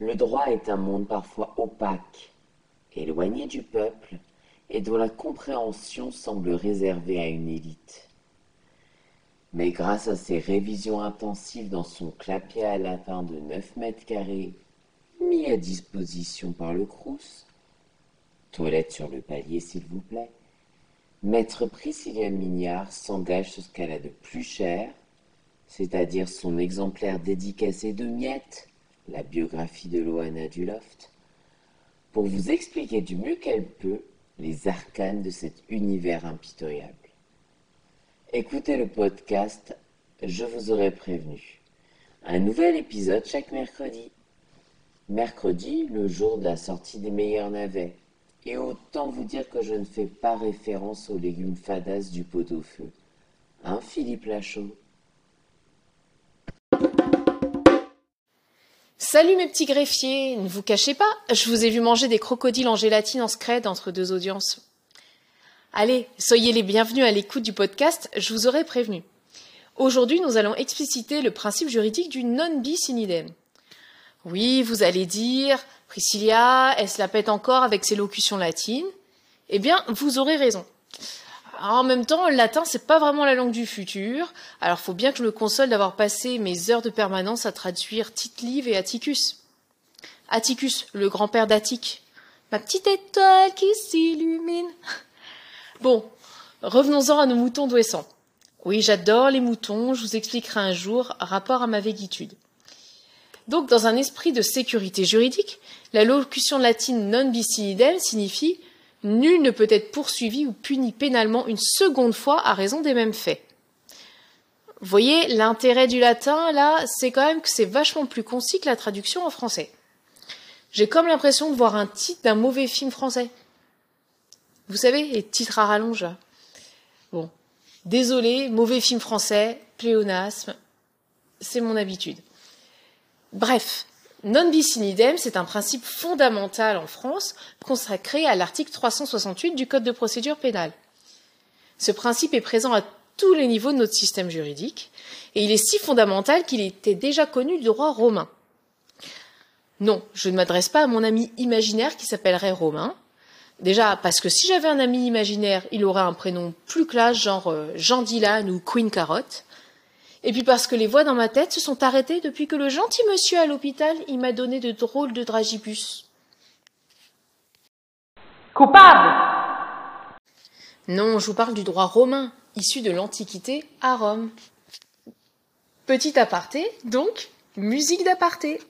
Le droit est un monde parfois opaque, éloigné du peuple, et dont la compréhension semble réservée à une élite. Mais grâce à ses révisions intensives dans son clapier à lapin de neuf mètres carrés, mis à disposition par le Crous, toilette sur le palier s'il vous plaît, Maître Priscilla Mignard s'engage sur ce qu'elle a de plus cher, c'est-à-dire son exemplaire dédicacé de miettes, la biographie de Loana du Loft, pour vous expliquer du mieux qu'elle peut les arcanes de cet univers impitoyable. Écoutez le podcast, je vous aurais prévenu. Un nouvel épisode chaque mercredi. Mercredi, le jour de la sortie des meilleurs navets. Et autant vous dire que je ne fais pas référence aux légumes fadas du pot au feu. Hein, Philippe Lachaud? Salut mes petits greffiers, ne vous cachez pas, je vous ai vu manger des crocodiles en gélatine en scred entre deux audiences. Allez, soyez les bienvenus à l'écoute du podcast, je vous aurais prévenu. Aujourd'hui, nous allons expliciter le principe juridique du non bis in idem. Oui, vous allez dire, Priscilla, elle se la pète encore avec ses locutions latines? Eh bien, vous aurez raison. En même temps, le latin, c'est pas vraiment la langue du futur. Alors, faut bien que je me console d'avoir passé mes heures de permanence à traduire Tite-Live et Atticus. Atticus, le grand-père d'Attique. Ma petite étoile qui s'illumine. Bon, revenons-en à nos moutons d'Ouessant. Oui, j'adore les moutons, je vous expliquerai un jour, rapport à ma végitude. Donc, dans un esprit de sécurité juridique, la locution latine non bis signifie Nul ne peut être poursuivi ou puni pénalement une seconde fois à raison des mêmes faits. Vous voyez, l'intérêt du latin, là, c'est quand même que c'est vachement plus concis que la traduction en français. J'ai comme l'impression de voir un titre d'un mauvais film français. Vous savez, les titres à rallonge. Bon, désolé, mauvais film français, pléonasme, c'est mon habitude. Bref, Non bis in idem, c'est un principe fondamental en France consacré à l'article 368 du Code de procédure pénale. Ce principe est présent à tous les niveaux de notre système juridique et il est si fondamental qu'il était déjà connu du droit romain. Non, je ne m'adresse pas à mon ami imaginaire qui s'appellerait Romain. Déjà, parce que si j'avais un ami imaginaire, il aurait un prénom plus classe, genre euh, Jean Dylan ou Queen Carotte. Et puis parce que les voix dans ma tête se sont arrêtées depuis que le gentil monsieur à l'hôpital, il m'a donné de drôles de dragibus. Coupable Non, je vous parle du droit romain, issu de l'Antiquité à Rome. Petit aparté, donc, musique d'aparté.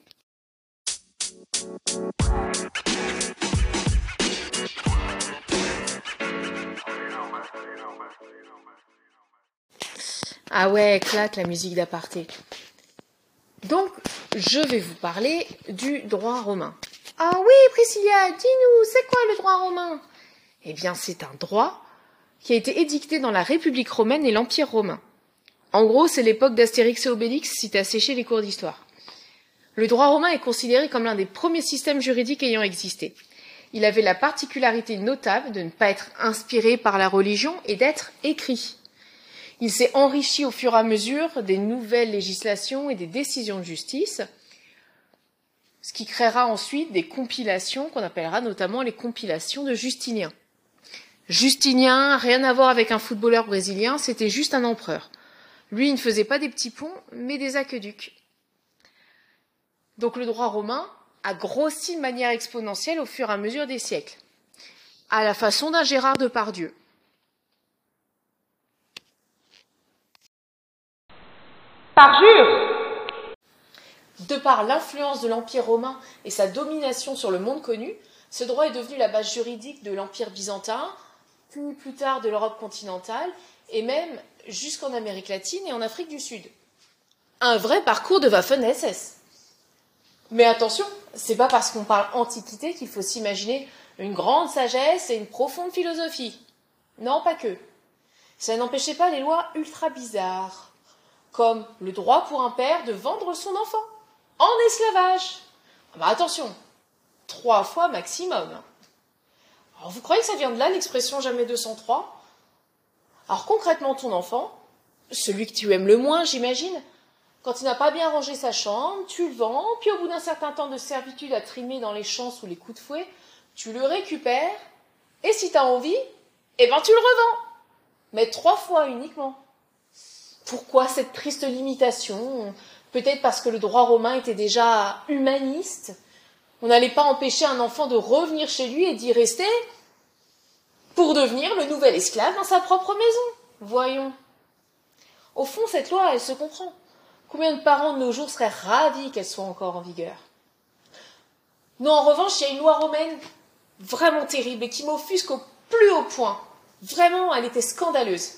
Ah ouais, claque la musique d'aparté. Donc, je vais vous parler du droit romain. Ah oui, Priscilla, dis-nous, c'est quoi le droit romain? Eh bien, c'est un droit qui a été édicté dans la République romaine et l'Empire romain. En gros, c'est l'époque d'Astérix et Obélix si t'as séché les cours d'histoire. Le droit romain est considéré comme l'un des premiers systèmes juridiques ayant existé. Il avait la particularité notable de ne pas être inspiré par la religion et d'être écrit. Il s'est enrichi au fur et à mesure des nouvelles législations et des décisions de justice, ce qui créera ensuite des compilations qu'on appellera notamment les compilations de Justinien. Justinien, rien à voir avec un footballeur brésilien, c'était juste un empereur. Lui, il ne faisait pas des petits ponts, mais des aqueducs. Donc le droit romain a grossi de manière exponentielle au fur et à mesure des siècles, à la façon d'un Gérard Depardieu. Parjure De par l'influence de l'Empire romain et sa domination sur le monde connu, ce droit est devenu la base juridique de l'Empire byzantin, puis plus tard de l'Europe continentale, et même jusqu'en Amérique latine et en Afrique du Sud. Un vrai parcours de Waffen-SS. Mais attention, c'est pas parce qu'on parle antiquité qu'il faut s'imaginer une grande sagesse et une profonde philosophie. Non, pas que. Ça n'empêchait pas les lois ultra bizarres, comme le droit pour un père de vendre son enfant en esclavage. Ah bah attention, trois fois maximum. Alors vous croyez que ça vient de là l'expression jamais 203 Alors concrètement ton enfant, celui que tu aimes le moins j'imagine, Quand il n'a pas bien rangé sa chambre, tu le vends, puis au bout d'un certain temps de servitude à trimer dans les champs sous les coups de fouet, tu le récupères, et si tu as envie, eh ben tu le revends. Mais trois fois uniquement. Pourquoi cette triste limitation? Peut-être parce que le droit romain était déjà humaniste. On n'allait pas empêcher un enfant de revenir chez lui et d'y rester pour devenir le nouvel esclave dans sa propre maison. Voyons. Au fond, cette loi, elle se comprend. Combien de parents de nos jours seraient ravis qu'elle soit encore en vigueur? Non, en revanche, il y a une loi romaine vraiment terrible et qui m'offusque au plus haut point. Vraiment, elle était scandaleuse.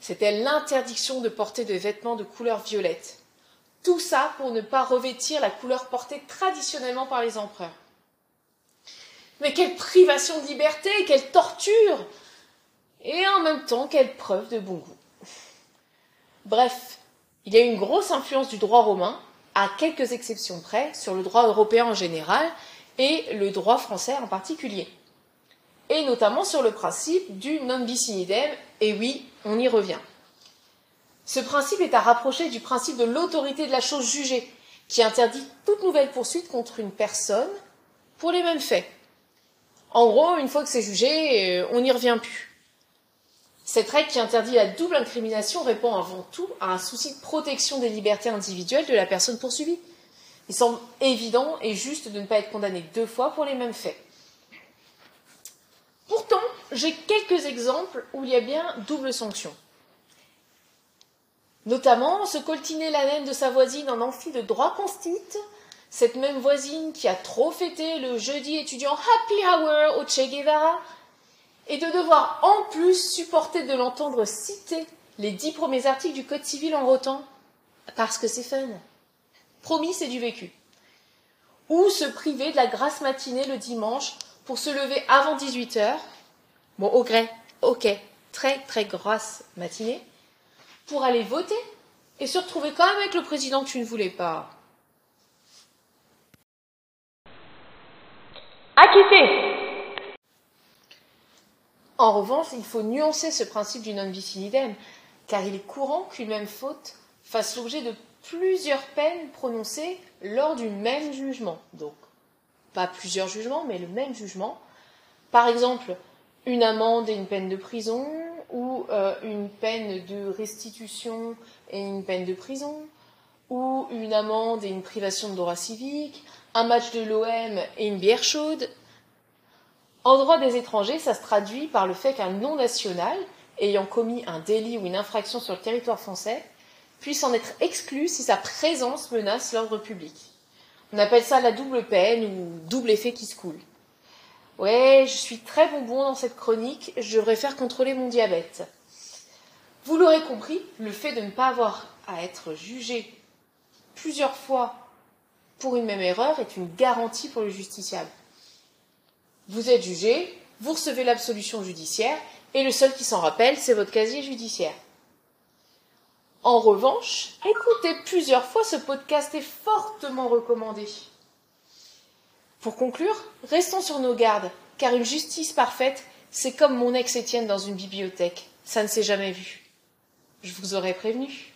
C'était l'interdiction de porter de vêtements de couleur violette. Tout ça pour ne pas revêtir la couleur portée traditionnellement par les empereurs. Mais quelle privation de liberté, quelle torture Et en même temps, quelle preuve de bon goût. Bref, il y a une grosse influence du droit romain, à quelques exceptions près, sur le droit européen en général et le droit français en particulier. Et notamment sur le principe du non bis in et oui, on y revient. Ce principe est à rapprocher du principe de l'autorité de la chose jugée, qui interdit toute nouvelle poursuite contre une personne pour les mêmes faits. En gros, une fois que c'est jugé, euh, on n'y revient plus. Cette règle qui interdit la double incrimination répond avant tout à un souci de protection des libertés individuelles de la personne poursuivie. Il semble évident et juste de ne pas être condamné deux fois pour les mêmes faits. J'ai quelques exemples où il y a bien double sanction. Notamment, se coltiner la laine de sa voisine en amphi de droit constite, cette même voisine qui a trop fêté le jeudi étudiant Happy Hour au Che Guevara, et de devoir en plus supporter de l'entendre citer les dix premiers articles du Code civil en rotant, parce que c'est fun. Promis, c'est du vécu. Ou se priver de la grasse matinée le dimanche pour se lever avant 18 heures. Bon, au gré, ok, très très grasse matinée, pour aller voter et se retrouver quand même avec le président que tu ne voulais pas. Acquitté en revanche, il faut nuancer ce principe du non bis in idem, car il est courant qu'une même faute fasse l'objet de plusieurs peines prononcées lors du même jugement. Donc, pas plusieurs jugements, mais le même jugement. Par exemple, une amende et une peine de prison, ou euh, une peine de restitution et une peine de prison, ou une amende et une privation de droit civique, un match de l'OM et une bière chaude, en droit des étrangers, ça se traduit par le fait qu'un non-national ayant commis un délit ou une infraction sur le territoire français puisse en être exclu si sa présence menace l'ordre public. On appelle ça la double peine ou double effet qui se coule. Ouais, je suis très bonbon dans cette chronique, je devrais faire contrôler mon diabète. Vous l'aurez compris, le fait de ne pas avoir à être jugé plusieurs fois pour une même erreur est une garantie pour le justiciable. Vous êtes jugé, vous recevez l'absolution judiciaire, et le seul qui s'en rappelle, c'est votre casier judiciaire. En revanche, écoutez plusieurs fois ce podcast est fortement recommandé. Pour conclure, restons sur nos gardes, car une justice parfaite, c'est comme mon ex Étienne dans une bibliothèque. Ça ne s'est jamais vu. Je vous aurais prévenu.